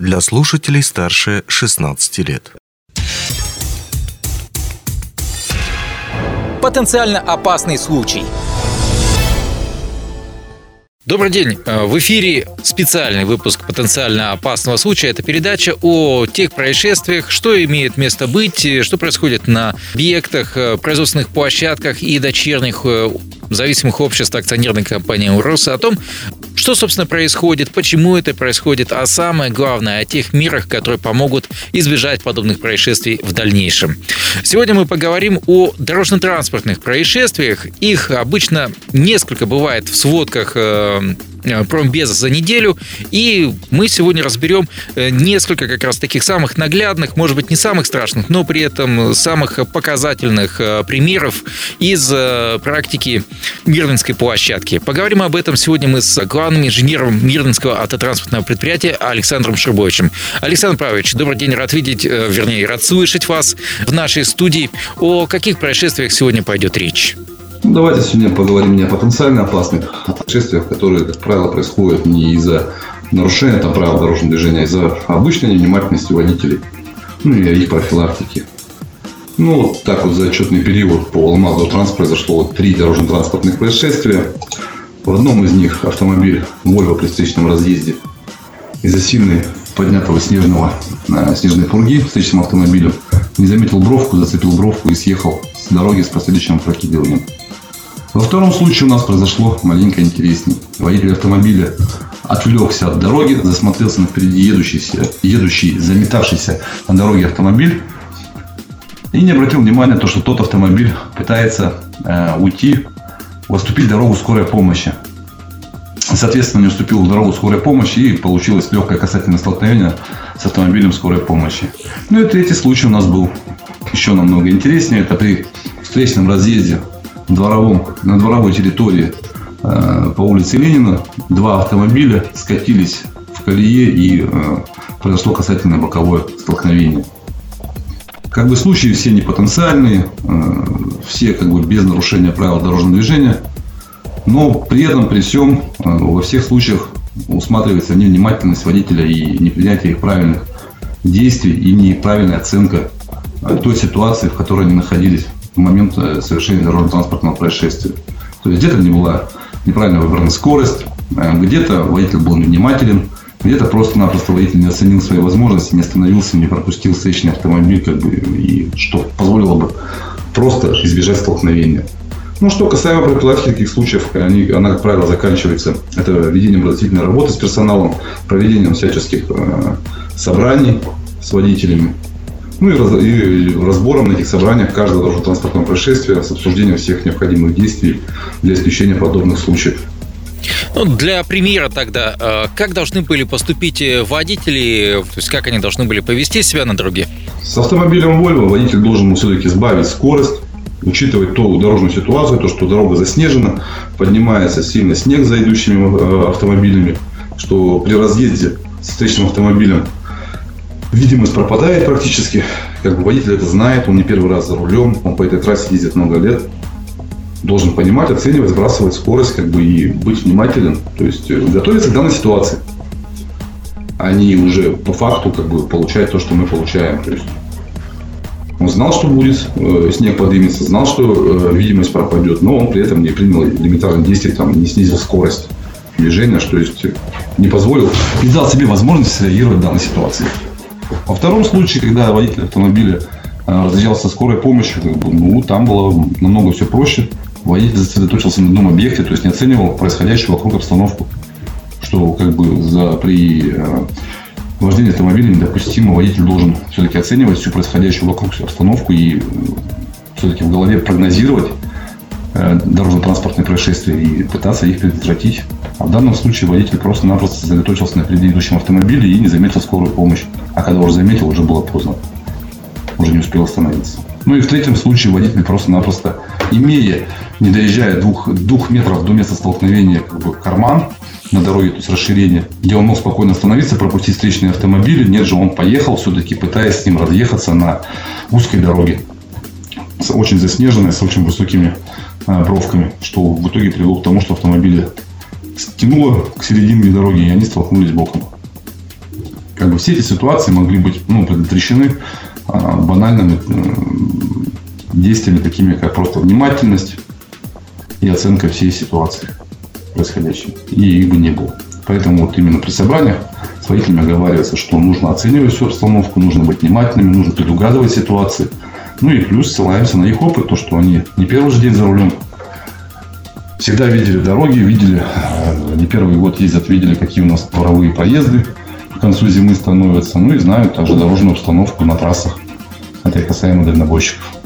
для слушателей старше 16 лет. Потенциально опасный случай – Добрый день. Э, в эфире специальный выпуск потенциально опасного случая. Это передача о тех происшествиях, что имеет место быть, что происходит на объектах, э, производственных площадках и дочерних э, зависимых обществ акционерной компании «Урос» о том, что, собственно, происходит, почему это происходит, а самое главное, о тех мерах, которые помогут избежать подобных происшествий в дальнейшем. Сегодня мы поговорим о дорожно-транспортных происшествиях. Их обычно несколько бывает в сводках Э, промбеза за неделю. И мы сегодня разберем э, несколько как раз таких самых наглядных, может быть, не самых страшных, но при этом самых показательных э, примеров из практики Мирнинской площадки. Поговорим об этом сегодня мы с главным инженером Мирнинского автотранспортного предприятия Александром Шербовичем. Александр Павлович, добрый день, рад видеть, вернее, рад слышать вас в нашей студии. О каких происшествиях сегодня пойдет речь? Ну, давайте сегодня поговорим не о потенциально опасных происшествиях, которые, как правило, происходят не из-за нарушения там, правил дорожного движения, а из-за обычной невнимательности водителей, ну и их профилактики. Ну, вот так вот за отчетный период по Алмазу-Транс произошло три дорожно-транспортных происшествия. В одном из них автомобиль Volvo при встречном разъезде из-за сильной поднятого снежного, э, снежной пурги встречным автомобилем не заметил бровку, зацепил бровку и съехал с дороги с последующим опрокидыванием. Во втором случае у нас произошло маленько интереснее. Водитель автомобиля отвлекся от дороги, засмотрелся на впереди едущий, заметавшийся на дороге автомобиль и не обратил внимания на то, что тот автомобиль пытается э, уйти, уступить дорогу скорой помощи. Соответственно, не уступил дорогу скорой помощи и получилось легкое касательное столкновение с автомобилем скорой помощи. Ну и третий случай у нас был еще намного интереснее. Это при встречном разъезде дворовом, на дворовой территории э, по улице Ленина два автомобиля скатились в колее и э, произошло касательное боковое столкновение. Как бы случаи все не потенциальные, э, все как бы без нарушения правил дорожного движения, но при этом, при всем, во всех случаях усматривается невнимательность водителя и непринятие их правильных действий и неправильная оценка той ситуации, в которой они находились в момент э, совершения дорожно-транспортного происшествия. То есть где-то не была неправильно выбрана скорость, э, где-то водитель был невнимателен, где-то просто-напросто водитель не оценил свои возможности, не остановился, не пропустил встречный автомобиль, как бы, и что позволило бы просто избежать столкновения. Ну, что касаемо профилактики таких случаев, они, она, как правило, заканчивается это ведением разъяснительной работы с персоналом, проведением всяческих э, собраний с водителями, ну и, раз, и разбором на этих собраниях каждого дорожно-транспортного происшествия с обсуждением всех необходимых действий для исключения подобных случаев. Ну, для примера тогда, э, как должны были поступить э, водители, то есть как они должны были повести себя на дороге? С автомобилем Volvo водитель должен все-таки сбавить скорость, учитывать ту дорожную ситуацию, то, что дорога заснежена, поднимается сильно снег за идущими э, автомобилями, что при разъезде с встречным автомобилем видимость пропадает практически. Как бы водитель это знает, он не первый раз за рулем, он по этой трассе ездит много лет. Должен понимать, оценивать, сбрасывать скорость, как бы и быть внимателен. То есть э, готовиться к данной ситуации. А не уже по факту как бы получать то, что мы получаем. То есть он знал, что будет, э, снег поднимется, знал, что э, видимость пропадет, но он при этом не принял элементарные действия, там, не снизил скорость движения, что есть не позволил, не дал себе возможность реагировать в данной ситуации. Во втором случае, когда водитель автомобиля э, разъезжался скорой помощью, как бы, ну, там было намного все проще. Водитель сосредоточился на одном объекте, то есть не оценивал происходящую вокруг обстановку. Что как бы за, при э, вождении автомобиля недопустимо. Водитель должен все-таки оценивать всю происходящую вокруг всю обстановку и э, все-таки в голове прогнозировать дорожно-транспортные происшествия и пытаться их предотвратить. А в данном случае водитель просто-напросто сосредоточился на предыдущем автомобиле и не заметил скорую помощь. А когда уже заметил, уже было поздно. Уже не успел остановиться. Ну и в третьем случае водитель просто-напросто, имея, не доезжая двух, двух метров до места столкновения, как бы карман на дороге, то есть расширение, где он мог спокойно остановиться, пропустить встречные автомобили. Нет же, он поехал все-таки, пытаясь с ним разъехаться на узкой дороге. Очень заснеженной, с очень высокими бровками, что в итоге привело к тому, что автомобили стянуло к середине дороги, и они столкнулись боком. Как бы все эти ситуации могли быть ну, предотвращены а, банальными действиями, такими как просто внимательность и оценка всей ситуации происходящей. И их бы не было. Поэтому вот именно при собраниях с водителями оговаривается, что нужно оценивать всю обстановку, нужно быть внимательными, нужно предугадывать ситуации. Ну и плюс ссылаемся на их опыт, то, что они не первый же день за рулем, всегда видели дороги, видели, э, не первый год ездят, видели, какие у нас дворовые проезды к концу зимы становятся, ну и знают также дорожную обстановку на трассах. Это касаемо дальнобойщиков.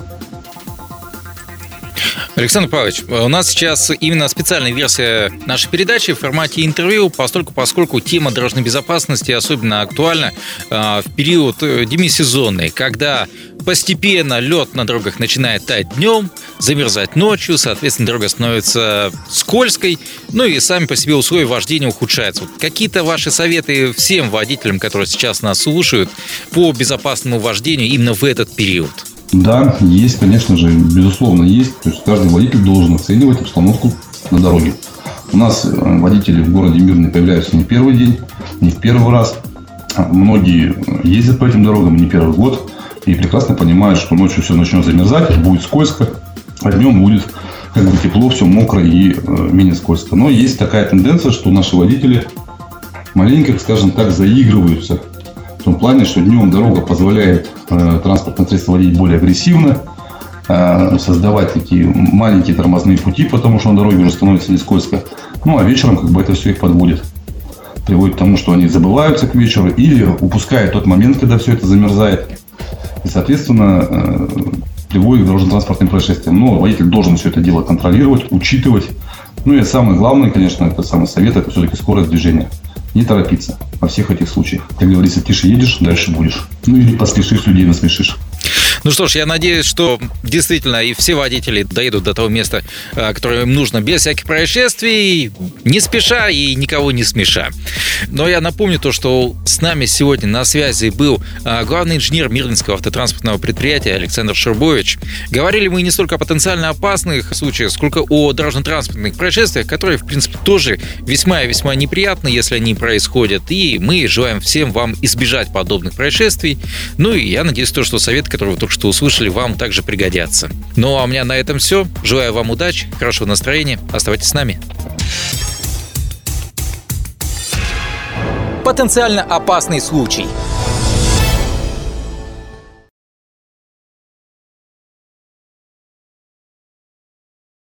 Александр Павлович, у нас сейчас именно специальная версия нашей передачи в формате интервью, поскольку, поскольку тема дорожной безопасности особенно актуальна э, в период э, демисезонный, когда постепенно лед на дорогах начинает таять днем, замерзать ночью, соответственно, дорога становится скользкой, ну и сами по себе условия вождения ухудшаются. Вот какие-то ваши советы всем водителям, которые сейчас нас слушают, по безопасному вождению именно в этот период? Да, есть, конечно же, безусловно, есть. То есть каждый водитель должен оценивать обстановку на дороге. У нас э, водители в городе Мирный появляются не первый день, не в первый раз. Многие ездят по этим дорогам не первый год и прекрасно понимают, что ночью все начнет замерзать, будет скользко, а днем будет как бы тепло, все мокро и э, менее скользко. Но есть такая тенденция, что наши водители маленько, скажем так, заигрываются в том плане, что днем дорога позволяет э, транспортное средство водить более агрессивно, э, создавать такие маленькие тормозные пути, потому что на дороге уже становится не скользко. Ну, а вечером как бы это все их подводит. Приводит к тому, что они забываются к вечеру или упускают тот момент, когда все это замерзает. И, соответственно, э, приводит к дорожно-транспортным происшествиям. Но водитель должен все это дело контролировать, учитывать. Ну и самое главное, конечно, это самый совет, это все-таки скорость движения не торопиться во всех этих случаях. Как говорится, тише едешь, дальше будешь. Ну или поспешишь, людей насмешишь. Ну что ж, я надеюсь, что действительно и все водители доедут до того места, э, которое им нужно, без всяких происшествий, не спеша и никого не смеша. Но я напомню то, что с нами сегодня на связи был э, главный инженер Мирлинского автотранспортного предприятия Александр Шербович. Говорили мы не столько о потенциально опасных случаях, сколько о дорожно-транспортных происшествиях, которые, в принципе, тоже весьма и весьма неприятны, если они происходят. И мы желаем всем вам избежать подобных происшествий. Ну и я надеюсь, то, что совет, который вы только что услышали, вам также пригодятся. Ну а у меня на этом все. Желаю вам удачи, хорошего настроения. Оставайтесь с нами. Потенциально опасный случай –